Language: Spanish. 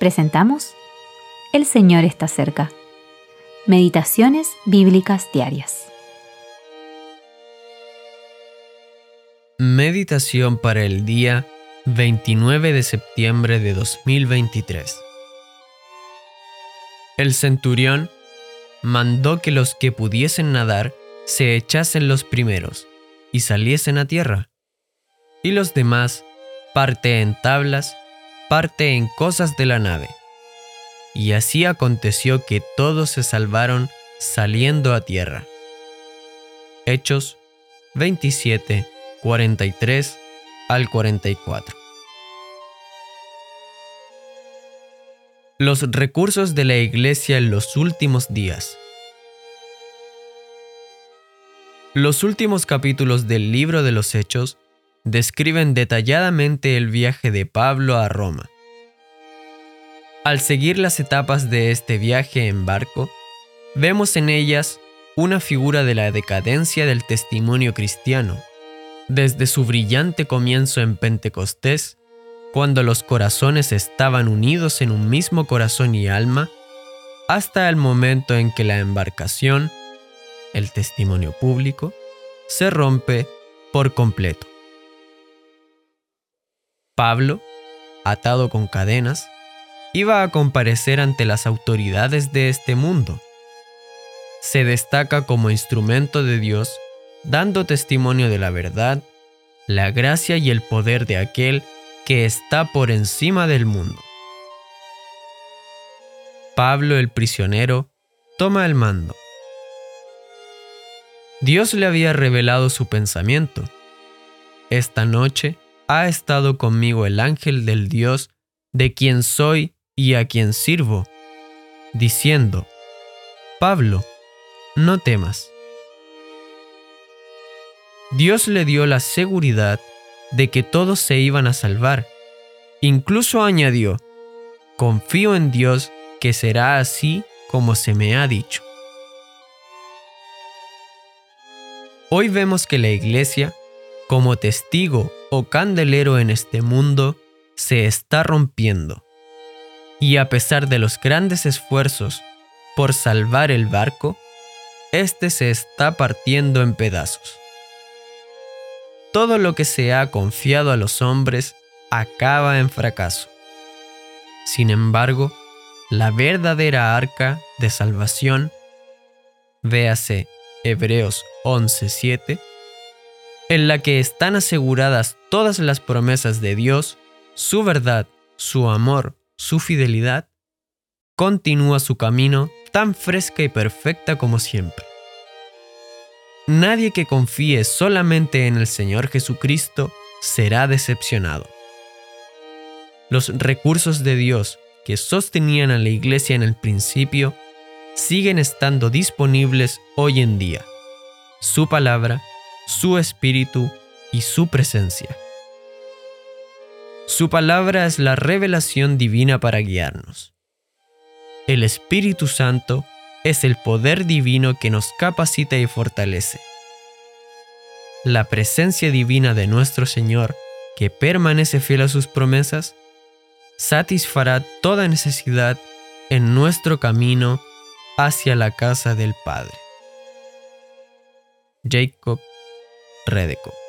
presentamos El Señor está cerca. Meditaciones Bíblicas Diarias. Meditación para el día 29 de septiembre de 2023. El centurión mandó que los que pudiesen nadar se echasen los primeros y saliesen a tierra, y los demás parte en tablas parte en cosas de la nave. Y así aconteció que todos se salvaron saliendo a tierra. Hechos 27, 43 al 44. Los recursos de la Iglesia en los últimos días. Los últimos capítulos del libro de los Hechos describen detalladamente el viaje de Pablo a Roma. Al seguir las etapas de este viaje en barco, vemos en ellas una figura de la decadencia del testimonio cristiano, desde su brillante comienzo en Pentecostés, cuando los corazones estaban unidos en un mismo corazón y alma, hasta el momento en que la embarcación, el testimonio público, se rompe por completo. Pablo, atado con cadenas, iba a comparecer ante las autoridades de este mundo. Se destaca como instrumento de Dios, dando testimonio de la verdad, la gracia y el poder de aquel que está por encima del mundo. Pablo el prisionero toma el mando. Dios le había revelado su pensamiento. Esta noche ha estado conmigo el ángel del Dios de quien soy y a quien sirvo, diciendo, Pablo, no temas. Dios le dio la seguridad de que todos se iban a salvar. Incluso añadió, confío en Dios que será así como se me ha dicho. Hoy vemos que la iglesia, como testigo o candelero en este mundo se está rompiendo. Y a pesar de los grandes esfuerzos por salvar el barco, este se está partiendo en pedazos. Todo lo que se ha confiado a los hombres acaba en fracaso. Sin embargo, la verdadera arca de salvación, véase Hebreos 11:7, en la que están aseguradas todas las promesas de Dios, su verdad, su amor, su fidelidad, continúa su camino tan fresca y perfecta como siempre. Nadie que confíe solamente en el Señor Jesucristo será decepcionado. Los recursos de Dios que sostenían a la iglesia en el principio siguen estando disponibles hoy en día. Su palabra su espíritu y su presencia. Su palabra es la revelación divina para guiarnos. El Espíritu Santo es el poder divino que nos capacita y fortalece. La presencia divina de nuestro Señor, que permanece fiel a sus promesas, satisfará toda necesidad en nuestro camino hacia la casa del Padre. Jacob Redeco.